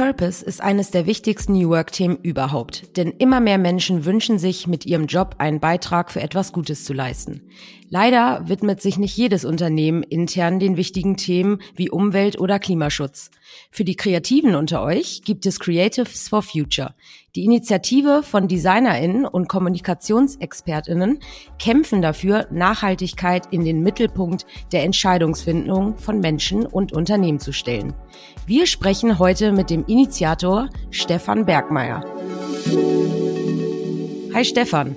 Purpose ist eines der wichtigsten New Work-Themen überhaupt, denn immer mehr Menschen wünschen sich, mit ihrem Job einen Beitrag für etwas Gutes zu leisten. Leider widmet sich nicht jedes Unternehmen intern den wichtigen Themen wie Umwelt- oder Klimaschutz. Für die Kreativen unter euch gibt es Creatives for Future. Die Initiative von DesignerInnen und KommunikationsexpertInnen kämpfen dafür, Nachhaltigkeit in den Mittelpunkt der Entscheidungsfindung von Menschen und Unternehmen zu stellen. Wir sprechen heute mit dem Initiator Stefan Bergmeier. Hi Stefan.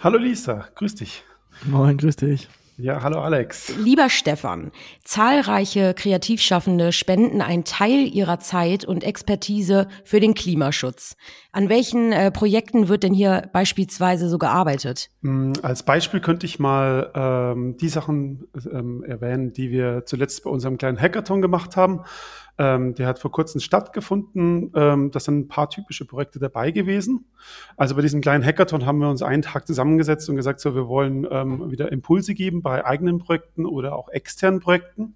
Hallo Lisa, grüß dich. Moin, grüß dich. Ja, hallo Alex. Lieber Stefan, zahlreiche Kreativschaffende spenden einen Teil ihrer Zeit und Expertise für den Klimaschutz. An welchen äh, Projekten wird denn hier beispielsweise so gearbeitet? Hm, als Beispiel könnte ich mal ähm, die Sachen ähm, erwähnen, die wir zuletzt bei unserem kleinen Hackathon gemacht haben. Ähm, der hat vor kurzem stattgefunden. Ähm, das sind ein paar typische Projekte dabei gewesen. Also bei diesem kleinen Hackathon haben wir uns einen Tag zusammengesetzt und gesagt, so wir wollen ähm, wieder Impulse geben bei eigenen Projekten oder auch externen Projekten.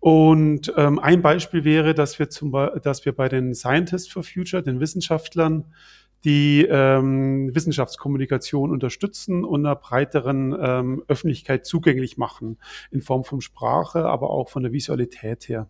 Und ähm, ein Beispiel wäre, dass wir zum dass wir bei den Scientists for Future, den Wissenschaftlern, die ähm, Wissenschaftskommunikation unterstützen und einer breiteren ähm, Öffentlichkeit zugänglich machen in Form von Sprache, aber auch von der Visualität her.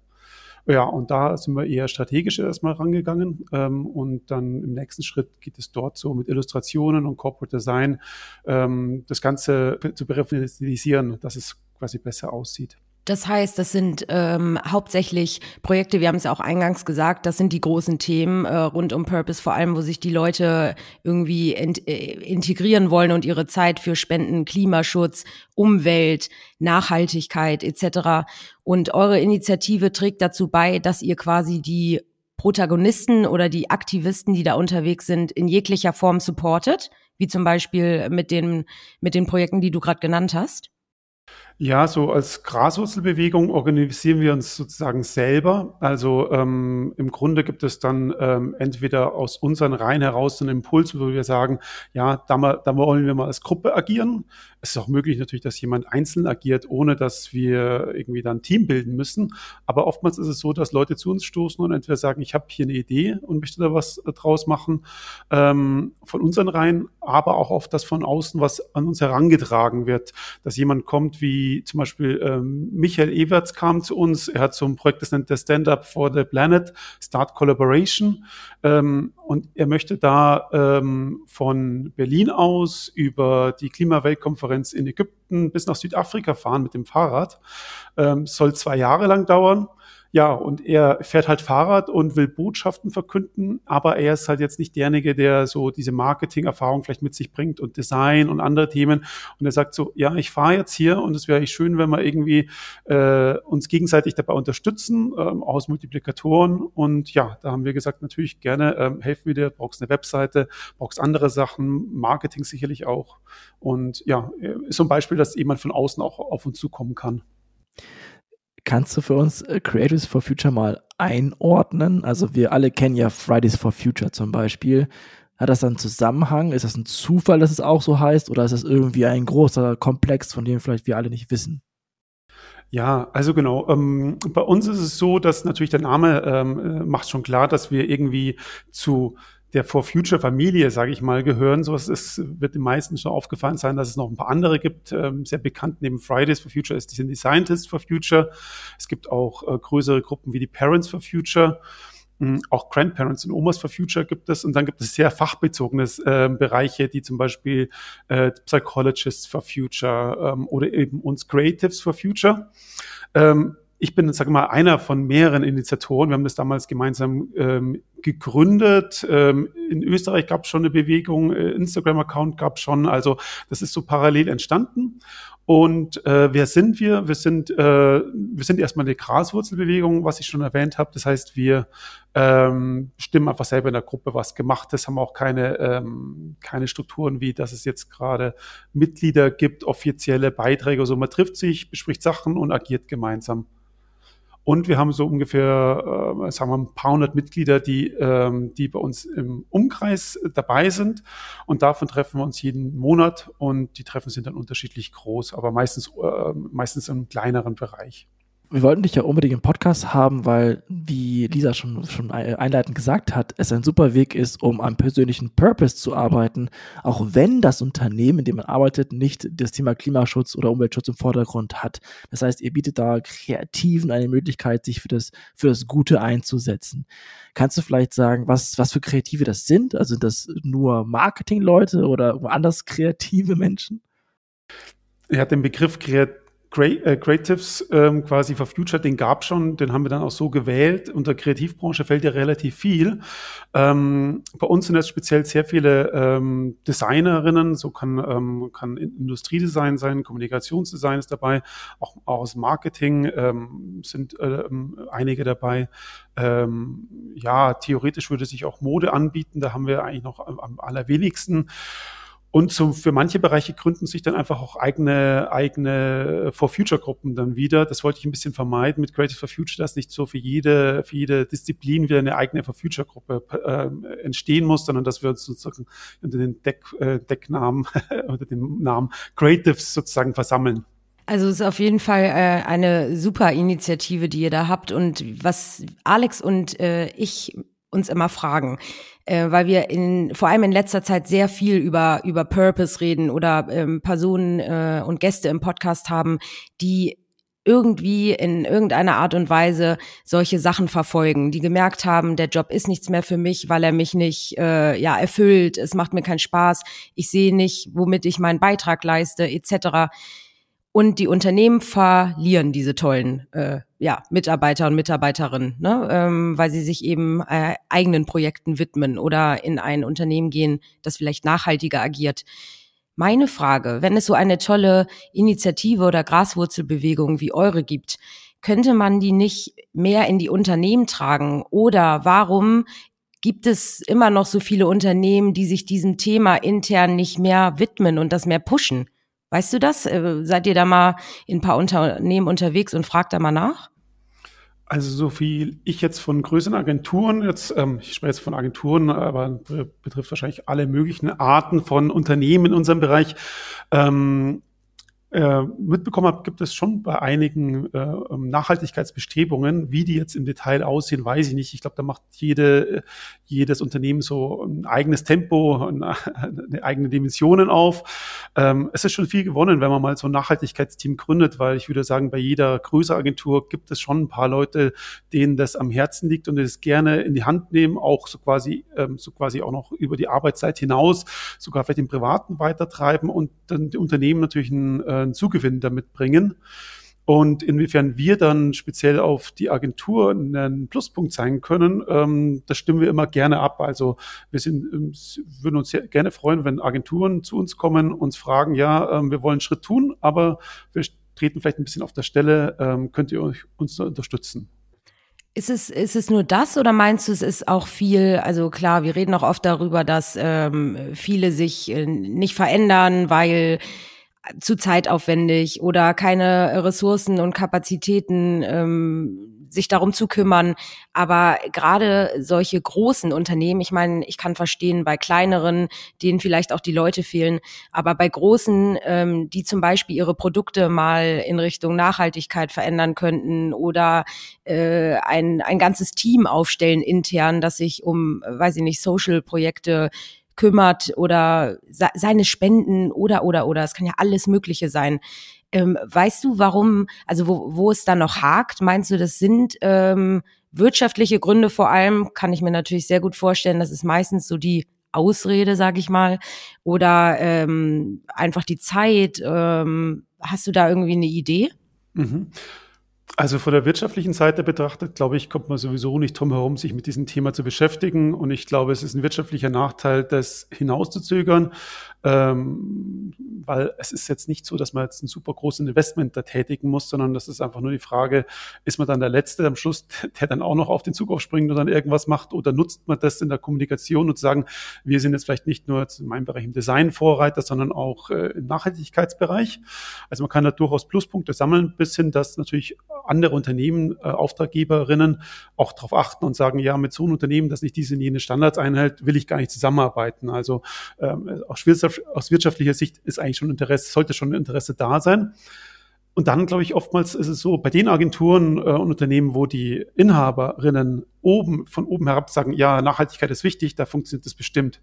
Ja, und da sind wir eher strategisch erstmal rangegangen. Ähm, und dann im nächsten Schritt geht es dort so mit Illustrationen und Corporate Design, ähm, das Ganze zu professionalisieren, dass es quasi besser aussieht. Das heißt, das sind ähm, hauptsächlich Projekte, wir haben es ja auch eingangs gesagt, das sind die großen Themen äh, rund um Purpose, vor allem, wo sich die Leute irgendwie ent, äh, integrieren wollen und ihre Zeit für Spenden, Klimaschutz, Umwelt, Nachhaltigkeit etc. Und eure Initiative trägt dazu bei, dass ihr quasi die Protagonisten oder die Aktivisten, die da unterwegs sind, in jeglicher Form supportet, wie zum Beispiel mit den, mit den Projekten, die du gerade genannt hast. Ja, so als Graswurzelbewegung organisieren wir uns sozusagen selber. Also ähm, im Grunde gibt es dann ähm, entweder aus unseren Reihen heraus einen Impuls, wo wir sagen, ja, da, mal, da wollen wir mal als Gruppe agieren. Es ist auch möglich natürlich, dass jemand einzeln agiert, ohne dass wir irgendwie dann ein Team bilden müssen. Aber oftmals ist es so, dass Leute zu uns stoßen und entweder sagen, ich habe hier eine Idee und möchte da was äh, draus machen ähm, von unseren Reihen, aber auch oft das von außen, was an uns herangetragen wird, dass jemand kommt wie wie zum Beispiel ähm, Michael Everts kam zu uns. Er hat so ein Projekt, das nennt der Stand-Up for the Planet, Start Collaboration. Ähm, und er möchte da ähm, von Berlin aus über die Klimaweltkonferenz in Ägypten bis nach Südafrika fahren mit dem Fahrrad. Ähm, soll zwei Jahre lang dauern. Ja, und er fährt halt Fahrrad und will Botschaften verkünden, aber er ist halt jetzt nicht derjenige, der so diese Marketing-Erfahrung vielleicht mit sich bringt und Design und andere Themen. Und er sagt so, ja, ich fahre jetzt hier und es wäre echt schön, wenn wir irgendwie äh, uns gegenseitig dabei unterstützen, ähm, aus Multiplikatoren. Und ja, da haben wir gesagt, natürlich gerne ähm, helfen wir dir, brauchst eine Webseite, brauchst andere Sachen, Marketing sicherlich auch. Und ja, ist so ein Beispiel, dass jemand von außen auch auf uns zukommen kann. Kannst du für uns äh, Creatives for Future mal einordnen? Also wir alle kennen ja Fridays for Future zum Beispiel. Hat das einen Zusammenhang? Ist das ein Zufall, dass es auch so heißt? Oder ist das irgendwie ein großer Komplex, von dem vielleicht wir alle nicht wissen? Ja, also genau. Ähm, bei uns ist es so, dass natürlich der Name ähm, äh, macht schon klar, dass wir irgendwie zu der For Future Familie, sage ich mal, gehören. So ist, wird den meisten schon aufgefallen sein, dass es noch ein paar andere gibt. Ähm, sehr bekannt neben Fridays for Future ist, sind die Scientists for Future. Es gibt auch äh, größere Gruppen wie die Parents for Future. Ähm, auch Grandparents und Omas for Future gibt es. Und dann gibt es sehr fachbezogene äh, Bereiche, die zum Beispiel äh, Psychologists for Future ähm, oder eben uns Creatives for Future. Ähm, ich bin, sag mal, einer von mehreren Initiatoren. Wir haben das damals gemeinsam ähm, gegründet. Ähm, in Österreich gab es schon eine Bewegung, äh, Instagram-Account gab es schon. Also das ist so parallel entstanden. Und äh, wer sind wir? Wir sind, äh, wir sind erstmal eine Graswurzelbewegung, was ich schon erwähnt habe. Das heißt, wir ähm, stimmen einfach selber in der Gruppe was gemacht. Das haben auch keine, ähm, keine Strukturen, wie dass es jetzt gerade Mitglieder gibt, offizielle Beiträge. Also man trifft sich, bespricht Sachen und agiert gemeinsam. Und wir haben so ungefähr, äh, sagen wir, ein paar hundert Mitglieder, die, ähm, die bei uns im Umkreis dabei sind. Und davon treffen wir uns jeden Monat und die Treffen sind dann unterschiedlich groß, aber meistens, äh, meistens im kleineren Bereich. Wir wollten dich ja unbedingt im Podcast haben, weil, wie Lisa schon, schon einleitend gesagt hat, es ein super Weg ist, um am persönlichen Purpose zu arbeiten, auch wenn das Unternehmen, in dem man arbeitet, nicht das Thema Klimaschutz oder Umweltschutz im Vordergrund hat. Das heißt, ihr bietet da Kreativen eine Möglichkeit, sich für das, für das Gute einzusetzen. Kannst du vielleicht sagen, was, was für Kreative das sind? Also sind das nur Marketingleute oder woanders kreative Menschen? Er hat den Begriff kreativ Creatives ähm, quasi for Future, den gab schon, den haben wir dann auch so gewählt. Unter Kreativbranche fällt ja relativ viel. Ähm, bei uns sind jetzt speziell sehr viele ähm, Designerinnen, so kann, ähm, kann Industriedesign sein, Kommunikationsdesign ist dabei, auch, auch aus Marketing ähm, sind äh, einige dabei. Ähm, ja, theoretisch würde sich auch Mode anbieten, da haben wir eigentlich noch am, am allerwenigsten. Und so für manche Bereiche gründen sich dann einfach auch eigene, eigene For Future Gruppen dann wieder. Das wollte ich ein bisschen vermeiden mit Creative for Future, dass nicht so für jede, für jede Disziplin wieder eine eigene For Future Gruppe äh, entstehen muss, sondern dass wir uns sozusagen unter den Deck, äh, Decknamen, unter dem Namen Creatives sozusagen versammeln. Also es ist auf jeden Fall äh, eine super Initiative, die ihr da habt. Und was Alex und äh, ich uns immer fragen, äh, weil wir in, vor allem in letzter Zeit sehr viel über, über Purpose reden oder ähm, Personen äh, und Gäste im Podcast haben, die irgendwie in irgendeiner Art und Weise solche Sachen verfolgen, die gemerkt haben, der Job ist nichts mehr für mich, weil er mich nicht äh, ja erfüllt, es macht mir keinen Spaß, ich sehe nicht, womit ich meinen Beitrag leiste, etc. Und die Unternehmen verlieren diese tollen äh, ja, Mitarbeiter und Mitarbeiterinnen, ne? ähm, weil sie sich eben äh, eigenen Projekten widmen oder in ein Unternehmen gehen, das vielleicht nachhaltiger agiert. Meine Frage, wenn es so eine tolle Initiative oder Graswurzelbewegung wie eure gibt, könnte man die nicht mehr in die Unternehmen tragen? Oder warum gibt es immer noch so viele Unternehmen, die sich diesem Thema intern nicht mehr widmen und das mehr pushen? Weißt du das? Äh, seid ihr da mal in ein paar Unternehmen unterwegs und fragt da mal nach? Also so viel ich jetzt von größeren Agenturen, jetzt, ähm, ich spreche jetzt von Agenturen, aber betrifft wahrscheinlich alle möglichen Arten von Unternehmen in unserem Bereich, ähm, äh, mitbekommen habe, gibt es schon bei einigen äh, ähm, Nachhaltigkeitsbestrebungen. Wie die jetzt im Detail aussehen, weiß ich nicht. Ich glaube, da macht jede, jedes Unternehmen so ein eigenes Tempo, eine, eigene Dimensionen auf. Ähm, es ist schon viel gewonnen, wenn man mal so ein Nachhaltigkeitsteam gründet, weil ich würde sagen, bei jeder größeren Agentur gibt es schon ein paar Leute, denen das am Herzen liegt und es gerne in die Hand nehmen, auch so quasi, ähm, so quasi auch noch über die Arbeitszeit hinaus, sogar vielleicht im Privaten weitertreiben und dann die Unternehmen natürlich ein äh, einen Zugewinn damit bringen. Und inwiefern wir dann speziell auf die Agentur einen Pluspunkt sein können, ähm, das stimmen wir immer gerne ab. Also wir sind, ähm, würden uns gerne freuen, wenn Agenturen zu uns kommen, uns fragen, ja, ähm, wir wollen einen Schritt tun, aber wir treten vielleicht ein bisschen auf der Stelle, ähm, könnt ihr uns unterstützen? Ist es, ist es nur das oder meinst du, es ist auch viel, also klar, wir reden auch oft darüber, dass ähm, viele sich äh, nicht verändern, weil zu zeitaufwendig oder keine Ressourcen und Kapazitäten, ähm, sich darum zu kümmern. Aber gerade solche großen Unternehmen, ich meine, ich kann verstehen, bei kleineren, denen vielleicht auch die Leute fehlen, aber bei großen, ähm, die zum Beispiel ihre Produkte mal in Richtung Nachhaltigkeit verändern könnten oder äh, ein, ein ganzes Team aufstellen intern, das sich um, weiß ich nicht, Social-Projekte kümmert oder seine Spenden oder oder oder es kann ja alles Mögliche sein. Ähm, weißt du, warum, also wo, wo es da noch hakt? Meinst du, das sind ähm, wirtschaftliche Gründe vor allem? Kann ich mir natürlich sehr gut vorstellen, das ist meistens so die Ausrede, sag ich mal, oder ähm, einfach die Zeit. Ähm, hast du da irgendwie eine Idee? Mhm. Also von der wirtschaftlichen Seite betrachtet, glaube ich, kommt man sowieso nicht drum herum, sich mit diesem Thema zu beschäftigen. Und ich glaube, es ist ein wirtschaftlicher Nachteil, das hinauszuzögern, ähm, weil es ist jetzt nicht so, dass man jetzt ein super großes Investment da tätigen muss, sondern das ist einfach nur die Frage, ist man dann der Letzte am Schluss, der dann auch noch auf den Zug aufspringt und dann irgendwas macht oder nutzt man das in der Kommunikation und sagen, wir sind jetzt vielleicht nicht nur in meinem Bereich im Design Vorreiter, sondern auch äh, im Nachhaltigkeitsbereich. Also man kann da durchaus Pluspunkte sammeln, bis hin, dass natürlich andere Unternehmen, äh, Auftraggeberinnen auch darauf achten und sagen, ja, mit so einem Unternehmen, das nicht diese und jene Standards einhält, will ich gar nicht zusammenarbeiten. Also ähm, aus, aus wirtschaftlicher Sicht ist eigentlich schon Interesse, sollte schon Interesse da sein. Und dann, glaube ich, oftmals ist es so, bei den Agenturen äh, und Unternehmen, wo die Inhaberinnen oben, von oben herab sagen, ja, Nachhaltigkeit ist wichtig, da funktioniert das bestimmt.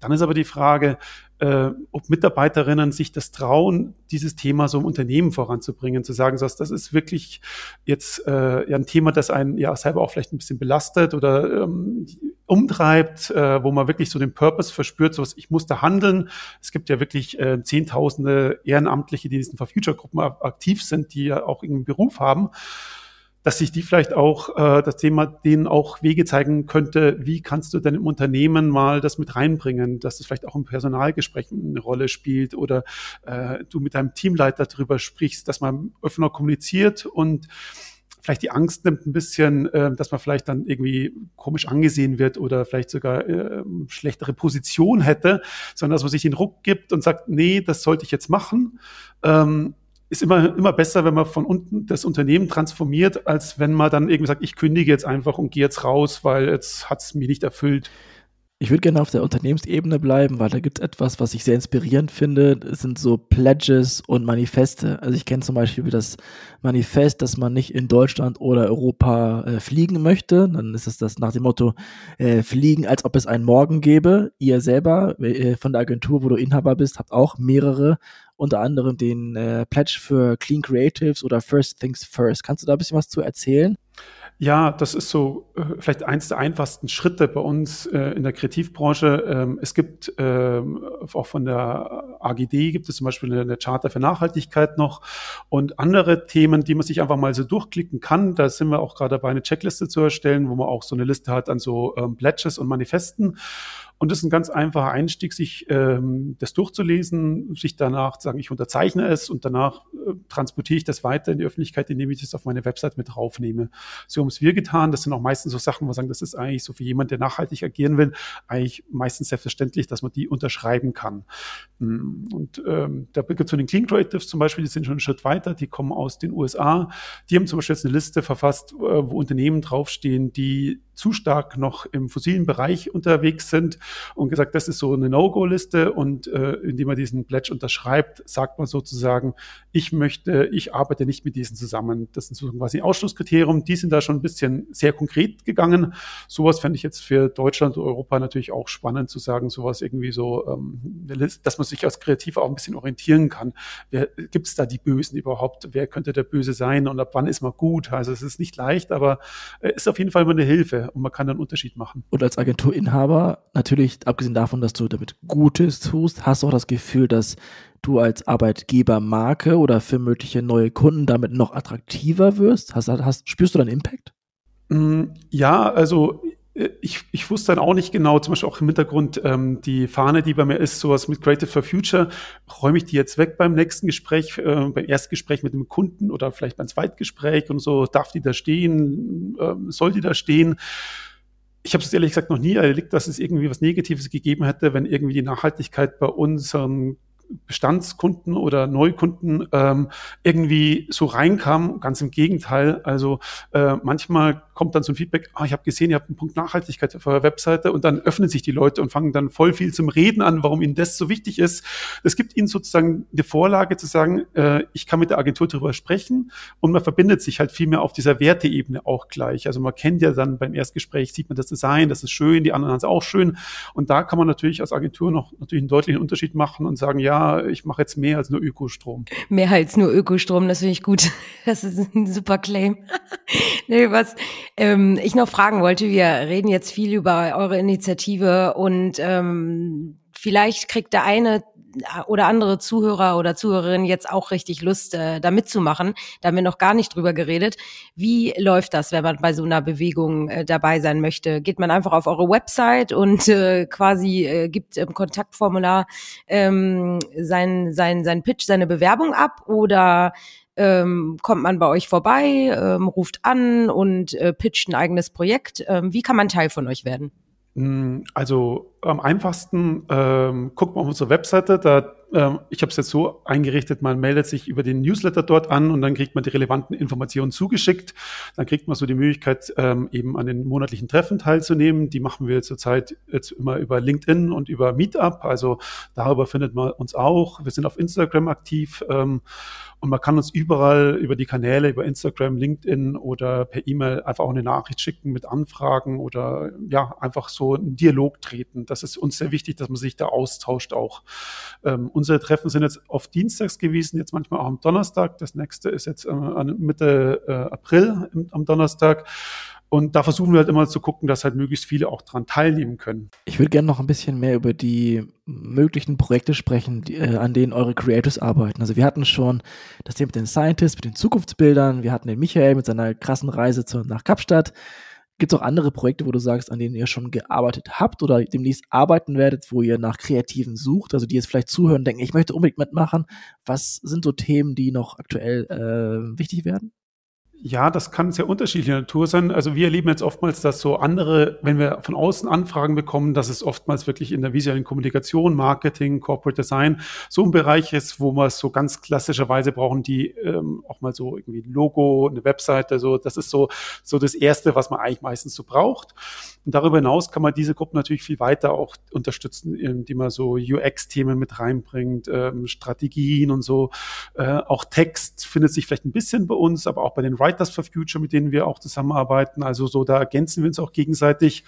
Dann ist aber die Frage, äh, ob Mitarbeiterinnen sich das trauen, dieses Thema so im Unternehmen voranzubringen, zu sagen, das ist wirklich jetzt äh, ja ein Thema, das einen ja selber auch vielleicht ein bisschen belastet oder ähm, umtreibt, äh, wo man wirklich so den Purpose verspürt, so ich muss da handeln. Es gibt ja wirklich äh, Zehntausende Ehrenamtliche, die in diesen For Future Gruppen aktiv sind, die ja auch irgendeinen Beruf haben dass sich die vielleicht auch äh, das Thema denen auch Wege zeigen könnte, wie kannst du denn im Unternehmen mal das mit reinbringen, dass das vielleicht auch im Personalgespräch eine Rolle spielt oder äh, du mit deinem Teamleiter darüber sprichst, dass man offener kommuniziert und vielleicht die Angst nimmt ein bisschen, äh, dass man vielleicht dann irgendwie komisch angesehen wird oder vielleicht sogar äh, schlechtere Position hätte, sondern dass man sich den Ruck gibt und sagt, nee, das sollte ich jetzt machen. Ähm, ist immer, immer besser, wenn man von unten das Unternehmen transformiert, als wenn man dann irgendwie sagt, ich kündige jetzt einfach und gehe jetzt raus, weil jetzt hat es mich nicht erfüllt. Ich würde gerne auf der Unternehmensebene bleiben, weil da gibt es etwas, was ich sehr inspirierend finde. Es sind so Pledges und Manifeste. Also ich kenne zum Beispiel das Manifest, dass man nicht in Deutschland oder Europa äh, fliegen möchte. Dann ist es das nach dem Motto, äh, fliegen, als ob es einen Morgen gäbe. Ihr selber äh, von der Agentur, wo du Inhaber bist, habt auch mehrere unter anderem den äh, Pledge für Clean Creatives oder First Things First. Kannst du da ein bisschen was zu erzählen? Ja, das ist so äh, vielleicht eins der einfachsten Schritte bei uns äh, in der Kreativbranche. Ähm, es gibt ähm, auch von der AGD gibt es zum Beispiel eine, eine, Charta für Nachhaltigkeit noch und andere Themen, die man sich einfach mal so durchklicken kann. Da sind wir auch gerade dabei, eine Checkliste zu erstellen, wo man auch so eine Liste hat an so ähm, Pledges und Manifesten. Und das ist ein ganz einfacher Einstieg, sich ähm, das durchzulesen, sich danach zu sagen, ich unterzeichne es und danach äh, transportiere ich das weiter in die Öffentlichkeit, indem ich das auf meine Website mit draufnehme. So haben es wir getan. Das sind auch meistens so Sachen, wo wir sagen, das ist eigentlich so für jemand, der nachhaltig agieren will, eigentlich meistens selbstverständlich, dass man die unterschreiben kann. Hm, und ähm, da gibt es so den Clean Creatives zum Beispiel, die sind schon einen Schritt weiter, die kommen aus den USA. Die haben zum Beispiel jetzt eine Liste verfasst, äh, wo Unternehmen draufstehen, die zu stark noch im fossilen Bereich unterwegs sind und gesagt, das ist so eine No-Go-Liste und äh, indem man diesen Pledge unterschreibt, sagt man sozusagen, ich möchte, ich arbeite nicht mit diesen zusammen. Das sind so quasi Ausschlusskriterium. Die sind da schon ein bisschen sehr konkret gegangen. Sowas fände ich jetzt für Deutschland und Europa natürlich auch spannend zu sagen, sowas irgendwie so, ähm, dass man sich als Kreativer auch ein bisschen orientieren kann. Wer gibt es da die Bösen überhaupt? Wer könnte der Böse sein und ab wann ist man gut? Also es ist nicht leicht, aber äh, ist auf jeden Fall mal eine Hilfe und man kann einen Unterschied machen. Und als Agenturinhaber, natürlich, abgesehen davon, dass du damit Gutes tust, hast du auch das Gefühl, dass du als Arbeitgebermarke oder für mögliche neue Kunden damit noch attraktiver wirst? Hast, hast, spürst du dann Impact? Mm, ja, also äh, ich, ich wusste dann auch nicht genau, zum Beispiel auch im Hintergrund, ähm, die Fahne, die bei mir ist, sowas mit Creative for Future, räume ich die jetzt weg beim nächsten Gespräch, äh, beim Erstgespräch mit dem Kunden oder vielleicht beim Zweitgespräch und so, darf die da stehen, äh, soll die da stehen? Ich habe es ehrlich gesagt noch nie erlebt, dass es irgendwie was Negatives gegeben hätte, wenn irgendwie die Nachhaltigkeit bei unseren Bestandskunden oder Neukunden ähm, irgendwie so reinkam. Ganz im Gegenteil. Also äh, manchmal kommt dann so ein Feedback, ah, ich habe gesehen, ihr habt einen Punkt Nachhaltigkeit auf eurer Webseite und dann öffnen sich die Leute und fangen dann voll viel zum Reden an, warum ihnen das so wichtig ist. Das gibt ihnen sozusagen eine Vorlage zu sagen, äh, ich kann mit der Agentur darüber sprechen und man verbindet sich halt viel mehr auf dieser Werteebene auch gleich. Also man kennt ja dann beim Erstgespräch, sieht man das Design, das ist schön, die anderen haben es auch schön und da kann man natürlich als Agentur noch natürlich einen deutlichen Unterschied machen und sagen, ja, ich mache jetzt mehr als nur Ökostrom. Mehr als nur Ökostrom, das finde ich gut. Das ist ein super Claim. nee, was ähm, ich noch fragen wollte, wir reden jetzt viel über eure Initiative und ähm, vielleicht kriegt der eine oder andere Zuhörer oder Zuhörerin jetzt auch richtig Lust, äh, da mitzumachen. Da haben wir noch gar nicht drüber geredet. Wie läuft das, wenn man bei so einer Bewegung äh, dabei sein möchte? Geht man einfach auf eure Website und äh, quasi äh, gibt im Kontaktformular ähm, sein, sein, sein Pitch, seine Bewerbung ab oder ähm, kommt man bei euch vorbei, ähm, ruft an und äh, pitcht ein eigenes Projekt? Ähm, wie kann man Teil von euch werden? Hm, also am einfachsten ähm, guckt man auf unsere Webseite, da ähm, ich habe es jetzt so eingerichtet, man meldet sich über den Newsletter dort an und dann kriegt man die relevanten Informationen zugeschickt. Dann kriegt man so die Möglichkeit, ähm, eben an den monatlichen Treffen teilzunehmen. Die machen wir zurzeit jetzt immer über LinkedIn und über Meetup. Also darüber findet man uns auch. Wir sind auf Instagram aktiv. Ähm, und man kann uns überall über die Kanäle, über Instagram, LinkedIn oder per E-Mail einfach auch eine Nachricht schicken mit Anfragen oder ja, einfach so einen Dialog treten. Das ist uns sehr wichtig, dass man sich da austauscht auch. Unsere Treffen sind jetzt auf Dienstags gewesen, jetzt manchmal auch am Donnerstag. Das nächste ist jetzt äh, Mitte äh, April am Donnerstag. Und da versuchen wir halt immer zu gucken, dass halt möglichst viele auch dran teilnehmen können. Ich würde gerne noch ein bisschen mehr über die möglichen Projekte sprechen, die, äh, an denen eure Creators arbeiten. Also wir hatten schon das Thema mit den Scientists, mit den Zukunftsbildern, wir hatten den Michael mit seiner krassen Reise zu, nach Kapstadt. Gibt es auch andere Projekte, wo du sagst, an denen ihr schon gearbeitet habt oder demnächst arbeiten werdet, wo ihr nach Kreativen sucht, also die jetzt vielleicht zuhören denken, ich möchte unbedingt mitmachen. Was sind so Themen, die noch aktuell äh, wichtig werden? Ja, das kann sehr unterschiedliche Natur sein. Also wir erleben jetzt oftmals, dass so andere, wenn wir von außen Anfragen bekommen, dass es oftmals wirklich in der visuellen Kommunikation, Marketing, Corporate Design so ein Bereich ist, wo wir es so ganz klassischerweise brauchen, die ähm, auch mal so irgendwie Logo, eine Webseite, so das ist so so das erste, was man eigentlich meistens so braucht. Und darüber hinaus kann man diese Gruppen natürlich viel weiter auch unterstützen, indem man so UX-Themen mit reinbringt, ähm, Strategien und so. Äh, auch Text findet sich vielleicht ein bisschen bei uns, aber auch bei den Writers for Future, mit denen wir auch zusammenarbeiten. Also so, da ergänzen wir uns auch gegenseitig.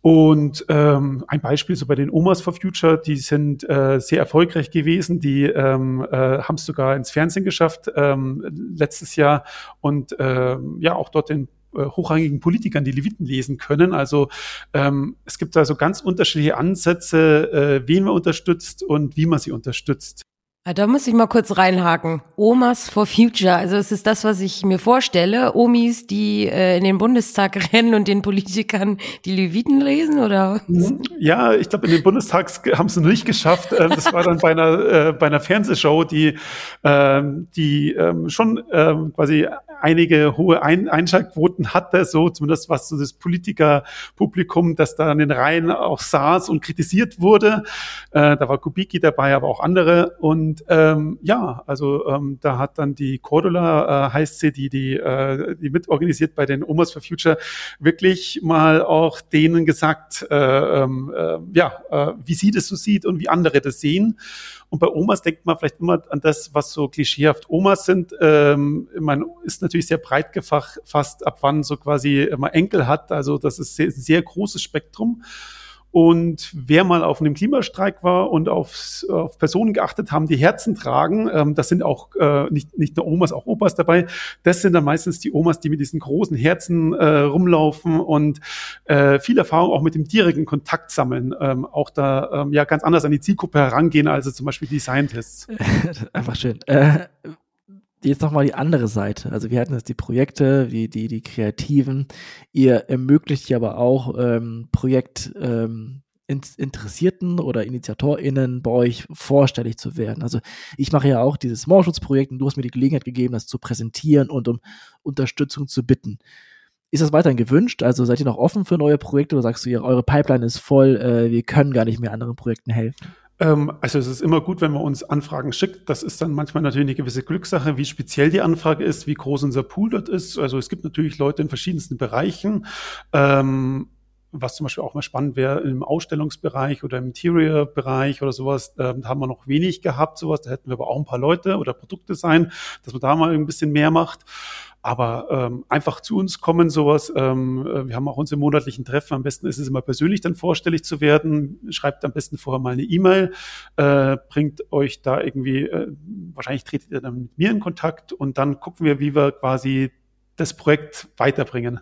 Und ähm, ein Beispiel so bei den Omas for Future, die sind äh, sehr erfolgreich gewesen, die ähm, äh, haben es sogar ins Fernsehen geschafft ähm, letztes Jahr und ähm, ja auch dort den äh, hochrangigen Politikern die Leviten lesen können. Also ähm, es gibt also ganz unterschiedliche Ansätze, äh, wen man unterstützt und wie man sie unterstützt. Ja, da muss ich mal kurz reinhaken. Omas for Future. Also es ist das, was ich mir vorstelle. Omis, die äh, in den Bundestag rennen und den Politikern die Leviten lesen, oder? Mhm. Ja, ich glaube, in den Bundestag haben sie nicht geschafft. Ähm, das war dann bei einer, äh, bei einer Fernsehshow, die, ähm, die ähm, schon ähm, quasi einige hohe Ein Einschaltquoten hatte, so zumindest was so das Politikerpublikum, das da an den Reihen auch saß und kritisiert wurde. Äh, da war Kubicki dabei, aber auch andere. Und ähm, ja, also ähm, da hat dann die Cordula, äh, heißt sie, die, die, äh, die mitorganisiert bei den Omas for Future, wirklich mal auch denen gesagt, äh, ähm, äh, ja, äh, wie sie das so sieht und wie andere das sehen. Und bei Omas denkt man vielleicht immer an das, was so klischeehaft Omas sind. Ähm, man ist natürlich sehr breit gefasst, ab wann so quasi immer Enkel hat. Also das ist sehr, sehr großes Spektrum. Und wer mal auf einem Klimastreik war und auf, auf Personen geachtet haben, die Herzen tragen, ähm, das sind auch äh, nicht, nicht nur Omas, auch Opas dabei. Das sind dann meistens die Omas, die mit diesen großen Herzen äh, rumlaufen und äh, viel Erfahrung auch mit dem direkten Kontakt sammeln. Ähm, auch da ähm, ja ganz anders an die Zielgruppe herangehen, als zum Beispiel die Scientists. Einfach schön. Äh, jetzt nochmal die andere Seite. Also wir hatten jetzt die Projekte, die, die, die Kreativen. Ihr ermöglicht ja aber auch ähm, Projekt ähm, Interessierten oder InitiatorInnen bei euch vorstellig zu werden. Also ich mache ja auch dieses Mauerschutzprojekt und du hast mir die Gelegenheit gegeben, das zu präsentieren und um Unterstützung zu bitten. Ist das weiterhin gewünscht? Also seid ihr noch offen für neue Projekte oder sagst du, eure Pipeline ist voll, äh, wir können gar nicht mehr anderen Projekten helfen? Ähm, also es ist immer gut, wenn man uns Anfragen schickt. Das ist dann manchmal natürlich eine gewisse Glückssache, wie speziell die Anfrage ist, wie groß unser Pool dort ist. Also es gibt natürlich Leute in verschiedensten Bereichen. Ähm, was zum Beispiel auch mal spannend wäre, im Ausstellungsbereich oder im Interior-Bereich oder sowas, äh, da haben wir noch wenig gehabt, sowas. Da hätten wir aber auch ein paar Leute oder Produktdesign, dass man da mal ein bisschen mehr macht. Aber ähm, einfach zu uns kommen, sowas. Ähm, äh, wir haben auch unsere monatlichen Treffen. Am besten ist es immer persönlich dann vorstellig zu werden. Schreibt am besten vorher mal eine E-Mail, äh, bringt euch da irgendwie, äh, wahrscheinlich tretet ihr dann mit mir in Kontakt und dann gucken wir, wie wir quasi das Projekt weiterbringen.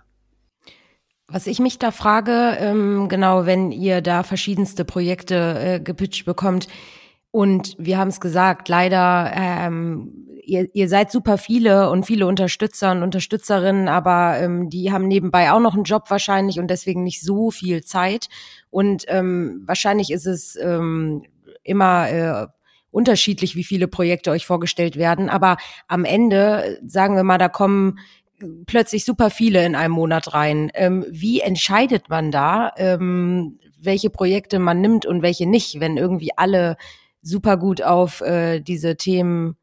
Was ich mich da frage, ähm, genau, wenn ihr da verschiedenste Projekte äh, gepitcht bekommt, und wir haben es gesagt, leider, ähm, ihr, ihr seid super viele und viele Unterstützer und Unterstützerinnen, aber ähm, die haben nebenbei auch noch einen Job wahrscheinlich und deswegen nicht so viel Zeit. Und ähm, wahrscheinlich ist es ähm, immer äh, unterschiedlich, wie viele Projekte euch vorgestellt werden. Aber am Ende, sagen wir mal, da kommen plötzlich super viele in einem Monat rein. Ähm, wie entscheidet man da, ähm, welche Projekte man nimmt und welche nicht, wenn irgendwie alle super gut auf äh, diese Themen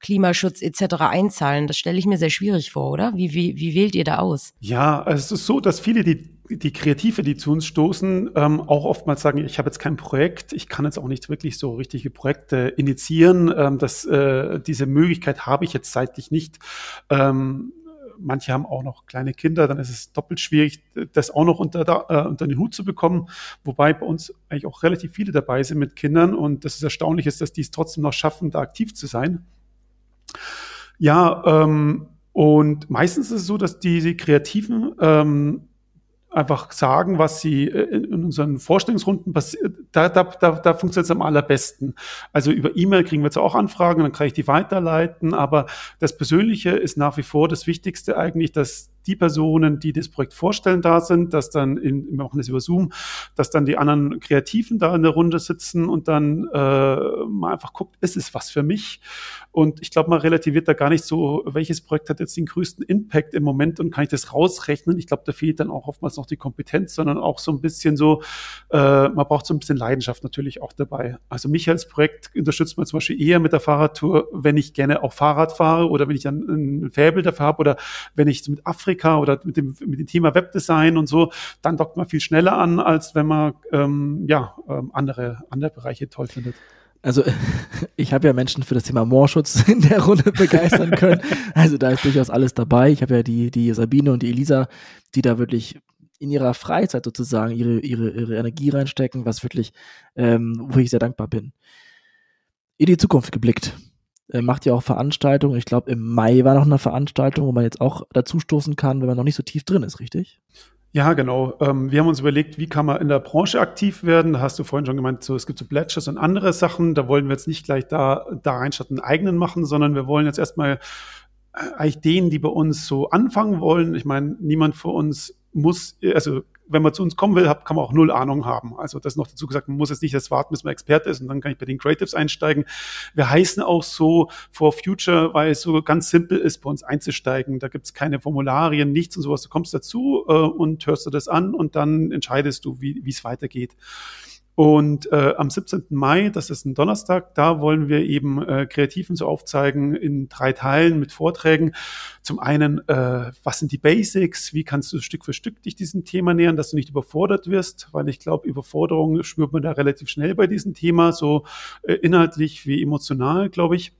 Klimaschutz etc. einzahlen. Das stelle ich mir sehr schwierig vor, oder? Wie, wie, wie wählt ihr da aus? Ja, es ist so, dass viele, die, die Kreative, die zu uns stoßen, ähm, auch oftmals sagen, ich habe jetzt kein Projekt, ich kann jetzt auch nicht wirklich so richtige Projekte initiieren. Ähm, das, äh, diese Möglichkeit habe ich jetzt zeitlich nicht. Ähm, manche haben auch noch kleine Kinder, dann ist es doppelt schwierig, das auch noch unter, äh, unter den Hut zu bekommen. Wobei bei uns eigentlich auch relativ viele dabei sind mit Kindern und das ist erstaunlich ist, dass die es trotzdem noch schaffen, da aktiv zu sein. Ja, ähm, und meistens ist es so, dass diese Kreativen ähm, einfach sagen, was sie äh, in unseren Vorstellungsrunden passiert, da, da, da, da funktioniert es am allerbesten. Also über E-Mail kriegen wir jetzt auch Anfragen, dann kann ich die weiterleiten, aber das Persönliche ist nach wie vor das Wichtigste eigentlich, dass die Personen, die das Projekt vorstellen, da sind, dass dann, in, wir machen das über Zoom, dass dann die anderen Kreativen da in der Runde sitzen und dann äh, mal einfach guckt, ist es was für mich? Und ich glaube, man relativiert da gar nicht so, welches Projekt hat jetzt den größten Impact im Moment und kann ich das rausrechnen? Ich glaube, da fehlt dann auch oftmals noch die Kompetenz, sondern auch so ein bisschen so, äh, man braucht so ein bisschen Leidenschaft natürlich auch dabei. Also mich als Projekt unterstützt man zum Beispiel eher mit der Fahrradtour, wenn ich gerne auch Fahrrad fahre oder wenn ich dann ein Faible dafür habe oder wenn ich mit Afrika Afrika oder mit dem, mit dem Thema Webdesign und so, dann dockt man viel schneller an, als wenn man ähm, ja, ähm, andere, andere Bereiche toll findet. Also ich habe ja Menschen für das Thema Moorschutz in der Runde begeistern können. Also da ist durchaus alles dabei. Ich habe ja die, die Sabine und die Elisa, die da wirklich in ihrer Freizeit sozusagen ihre, ihre, ihre Energie reinstecken, was wirklich, ähm, wo ich sehr dankbar bin. In die Zukunft geblickt äh, macht ja auch Veranstaltungen. Ich glaube, im Mai war noch eine Veranstaltung, wo man jetzt auch dazu stoßen kann, wenn man noch nicht so tief drin ist, richtig? Ja, genau. Ähm, wir haben uns überlegt, wie kann man in der Branche aktiv werden. Da hast du vorhin schon gemeint, so, es gibt so Pledges und andere Sachen. Da wollen wir jetzt nicht gleich da, da reinstatt einen eigenen machen, sondern wir wollen jetzt erstmal äh, eigentlich denen, die bei uns so anfangen wollen. Ich meine, niemand für uns muss, also wenn man zu uns kommen will, kann man auch null Ahnung haben. Also das noch dazu gesagt, man muss jetzt nicht erst warten, bis man Experte ist und dann kann ich bei den Creatives einsteigen. Wir heißen auch so for Future, weil es so ganz simpel ist, bei uns einzusteigen. Da gibt es keine Formularien, nichts und sowas. Du kommst dazu äh, und hörst du das an und dann entscheidest du, wie es weitergeht. Und äh, am 17. Mai, das ist ein Donnerstag, da wollen wir eben äh, Kreativen so aufzeigen in drei Teilen mit Vorträgen. Zum einen, äh, was sind die Basics? Wie kannst du Stück für Stück dich diesem Thema nähern, dass du nicht überfordert wirst? Weil ich glaube, Überforderung spürt man da relativ schnell bei diesem Thema, so äh, inhaltlich wie emotional, glaube ich.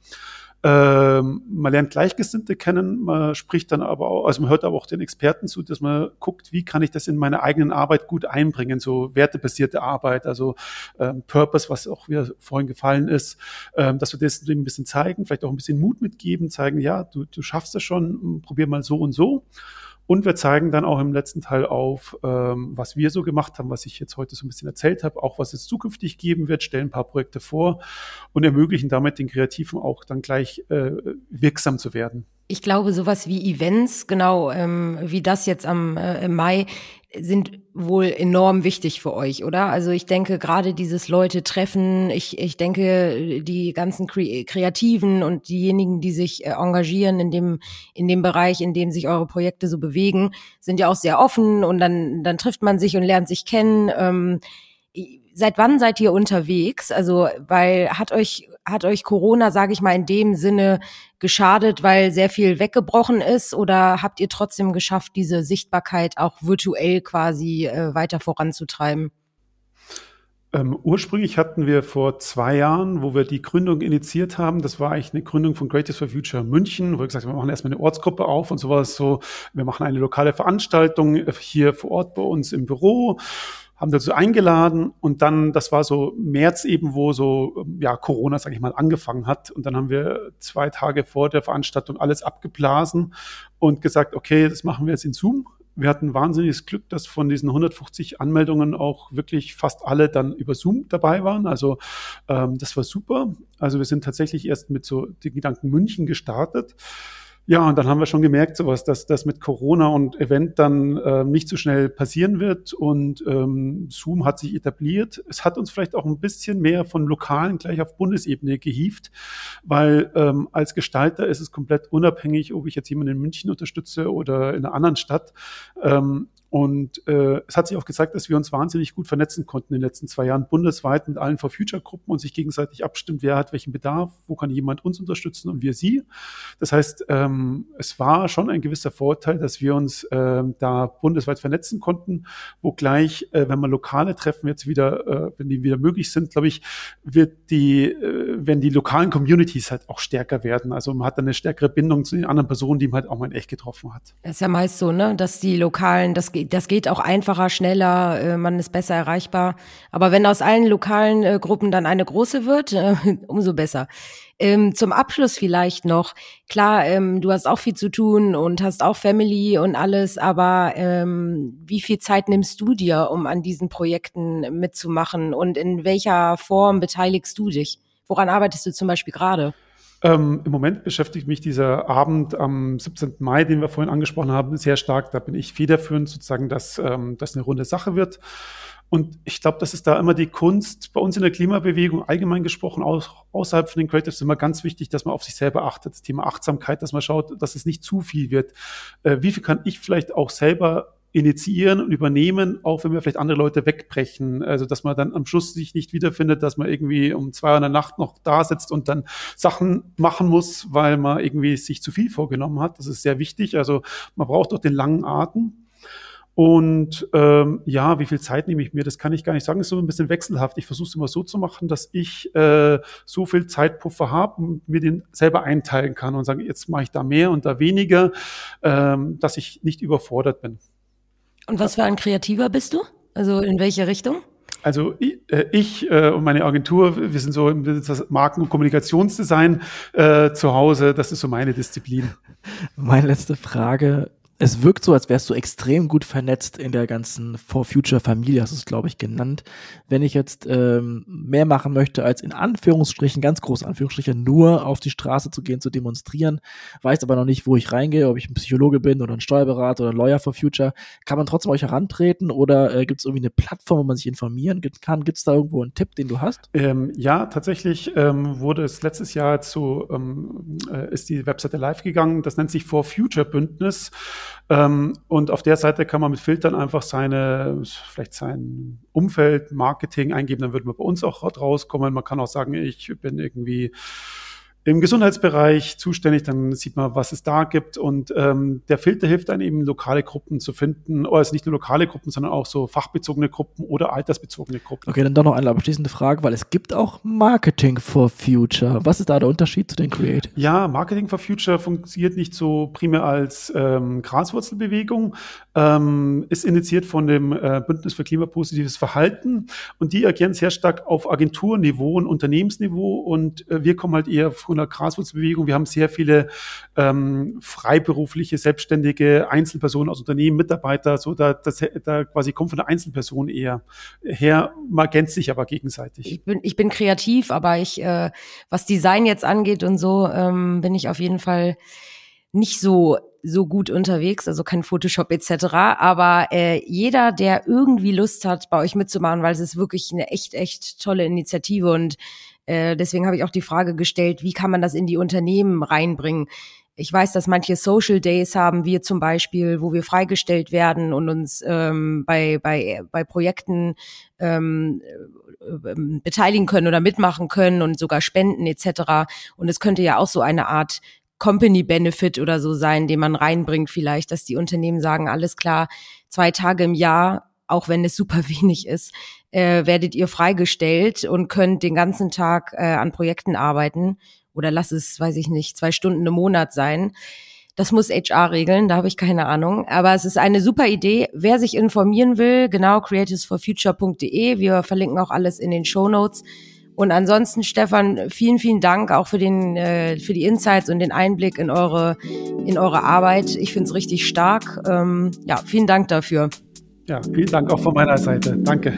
Ähm, man lernt Gleichgesinnte kennen, man spricht dann aber auch, also man hört aber auch den Experten zu, dass man guckt, wie kann ich das in meine eigenen Arbeit gut einbringen, so wertebasierte Arbeit, also ähm, Purpose, was auch wieder vorhin gefallen ist, ähm, dass wir das ein bisschen zeigen, vielleicht auch ein bisschen Mut mitgeben, zeigen, ja, du, du schaffst es schon, probier mal so und so. Und wir zeigen dann auch im letzten Teil auf, ähm, was wir so gemacht haben, was ich jetzt heute so ein bisschen erzählt habe, auch was es zukünftig geben wird, stellen ein paar Projekte vor und ermöglichen damit den Kreativen auch dann gleich äh, wirksam zu werden. Ich glaube, sowas wie Events, genau ähm, wie das jetzt am äh, im Mai, sind wohl enorm wichtig für euch, oder? Also ich denke gerade dieses Leute treffen, ich, ich denke die ganzen Kre Kreativen und diejenigen, die sich äh, engagieren in dem, in dem Bereich, in dem sich eure Projekte so bewegen, sind ja auch sehr offen und dann, dann trifft man sich und lernt sich kennen. Ähm, seit wann seid ihr unterwegs? Also, weil hat euch hat euch Corona, sage ich mal, in dem Sinne geschadet, weil sehr viel weggebrochen ist? Oder habt ihr trotzdem geschafft, diese Sichtbarkeit auch virtuell quasi äh, weiter voranzutreiben? Ähm, ursprünglich hatten wir vor zwei Jahren, wo wir die Gründung initiiert haben, das war eigentlich eine Gründung von Creators for Future München, wo wir gesagt haben, wir machen erstmal eine Ortsgruppe auf und sowas so, wir machen eine lokale Veranstaltung hier vor Ort bei uns im Büro haben dazu eingeladen und dann, das war so März eben, wo so, ja, Corona, sag ich mal, angefangen hat. Und dann haben wir zwei Tage vor der Veranstaltung alles abgeblasen und gesagt, okay, das machen wir jetzt in Zoom. Wir hatten wahnsinniges Glück, dass von diesen 150 Anmeldungen auch wirklich fast alle dann über Zoom dabei waren. Also ähm, das war super. Also wir sind tatsächlich erst mit so den Gedanken München gestartet. Ja, und dann haben wir schon gemerkt, sowas, dass das mit Corona und Event dann äh, nicht so schnell passieren wird. Und ähm, Zoom hat sich etabliert. Es hat uns vielleicht auch ein bisschen mehr von Lokalen gleich auf Bundesebene gehieft, weil ähm, als Gestalter ist es komplett unabhängig, ob ich jetzt jemanden in München unterstütze oder in einer anderen Stadt. Ähm, Und äh, es hat sich auch gezeigt, dass wir uns wahnsinnig gut vernetzen konnten in den letzten zwei Jahren bundesweit mit allen For Future Gruppen und sich gegenseitig abstimmt, wer hat welchen Bedarf, wo kann jemand uns unterstützen und wir sie. Das heißt, ähm, es war schon ein gewisser Vorteil, dass wir uns ähm, da bundesweit vernetzen konnten, wo gleich, äh, wenn man lokale Treffen jetzt wieder, äh, wenn die wieder möglich sind, glaube ich, wird die, äh, wenn die lokalen Communities halt auch stärker werden. Also man hat dann eine stärkere Bindung zu den anderen Personen, die man halt auch mal in echt getroffen hat. Das ist ja meist so, ne, dass die lokalen, das geht, das geht auch einfacher, schneller, äh, man ist besser erreichbar. Aber wenn aus allen lokalen äh, Gruppen dann eine große wird, äh, umso besser. Ähm, zum Abschluss vielleicht noch, klar, ähm, du hast auch viel zu tun und hast auch Family und alles, aber ähm, wie viel Zeit nimmst du dir, um an diesen Projekten mitzumachen und in welcher Form beteiligst du dich? Woran arbeitest du zum Beispiel gerade? Ähm, Im Moment beschäftigt mich dieser Abend am 17. Mai, den wir vorhin angesprochen haben, sehr stark. Da bin ich federführend sozusagen, dass ähm, das eine runde Sache wird. Und ich glaube, das ist da immer die Kunst. Bei uns in der Klimabewegung allgemein gesprochen, auch außerhalb von den Creatives, immer ganz wichtig, dass man auf sich selber achtet. Das Thema Achtsamkeit, dass man schaut, dass es nicht zu viel wird. Äh, wie viel kann ich vielleicht auch selber initiieren und übernehmen, auch wenn wir vielleicht andere Leute wegbrechen. Also dass man dann am Schluss sich nicht wiederfindet, dass man irgendwie um zwei Uhr in der Nacht noch da sitzt und dann Sachen machen muss, weil man irgendwie sich zu viel vorgenommen hat. Das ist sehr wichtig. Also man braucht doch den langen Atem. Und ähm, ja, wie viel Zeit nehme ich mir? Das kann ich gar nicht sagen. Das ist so ein bisschen wechselhaft. Ich versuche es immer so zu machen, dass ich äh, so viel Zeitpuffer habe und mir den selber einteilen kann und sagen, jetzt mache ich da mehr und da weniger, ähm, dass ich nicht überfordert bin. Und was für ein Kreativer bist du? Also in welche Richtung? Also ich, äh, ich äh, und meine Agentur, wir sind so im Marken- und Kommunikationsdesign äh, zu Hause. Das ist so meine Disziplin. Meine letzte Frage es wirkt so, als wärst du extrem gut vernetzt in der ganzen For Future Familie, hast du es, glaube ich, genannt. Wenn ich jetzt ähm, mehr machen möchte, als in Anführungsstrichen, ganz große Anführungsstriche, nur auf die Straße zu gehen, zu demonstrieren, weiß aber noch nicht, wo ich reingehe, ob ich ein Psychologe bin oder ein Steuerberater oder ein Lawyer for Future, kann man trotzdem euch herantreten oder äh, gibt es irgendwie eine Plattform, wo man sich informieren kann? Gibt es da irgendwo einen Tipp, den du hast? Ähm, ja, tatsächlich ähm, wurde es letztes Jahr zu, ähm, äh, ist die Webseite live gegangen. Das nennt sich For Future Bündnis. Ähm, und auf der Seite kann man mit Filtern einfach seine, vielleicht sein Umfeld, Marketing eingeben, dann würde man bei uns auch rauskommen. Man kann auch sagen, ich bin irgendwie im Gesundheitsbereich zuständig, dann sieht man, was es da gibt. Und ähm, der Filter hilft einem eben, lokale Gruppen zu finden. Oder also nicht nur lokale Gruppen, sondern auch so fachbezogene Gruppen oder altersbezogene Gruppen. Okay, dann doch noch eine abschließende Frage, weil es gibt auch Marketing for Future. Was ist da der Unterschied zu den Create? Ja, Marketing for Future funktioniert nicht so primär als ähm, Graswurzelbewegung, ähm, ist initiiert von dem äh, Bündnis für klimapositives Verhalten und die agieren sehr stark auf Agenturniveau und Unternehmensniveau und äh, wir kommen halt eher von der Graswurzelbewegung. Wir haben sehr viele ähm, freiberufliche, selbstständige Einzelpersonen aus Unternehmen, Mitarbeiter, so da, das, da quasi kommt von der Einzelperson eher her. Man ergänzt sich aber gegenseitig. Ich bin, ich bin kreativ, aber ich, äh, was Design jetzt angeht und so, ähm, bin ich auf jeden Fall nicht so so gut unterwegs, also kein Photoshop etc. Aber äh, jeder, der irgendwie Lust hat, bei euch mitzumachen, weil es ist wirklich eine echt, echt tolle Initiative und äh, deswegen habe ich auch die Frage gestellt, wie kann man das in die Unternehmen reinbringen? Ich weiß, dass manche Social Days haben, wir zum Beispiel, wo wir freigestellt werden und uns ähm, bei, bei, bei Projekten ähm, äh, beteiligen können oder mitmachen können und sogar spenden etc. Und es könnte ja auch so eine Art Company Benefit oder so sein, den man reinbringt vielleicht, dass die Unternehmen sagen, alles klar, zwei Tage im Jahr, auch wenn es super wenig ist, äh, werdet ihr freigestellt und könnt den ganzen Tag äh, an Projekten arbeiten oder lass es, weiß ich nicht, zwei Stunden im Monat sein. Das muss HR regeln, da habe ich keine Ahnung. Aber es ist eine super Idee. Wer sich informieren will, genau, creatives4future.de. Wir verlinken auch alles in den Show Notes. Und ansonsten, Stefan, vielen, vielen Dank auch für den, äh, für die Insights und den Einblick in eure, in eure Arbeit. Ich finde es richtig stark. Ähm, ja, vielen Dank dafür. Ja, vielen Dank auch von meiner Seite. Danke.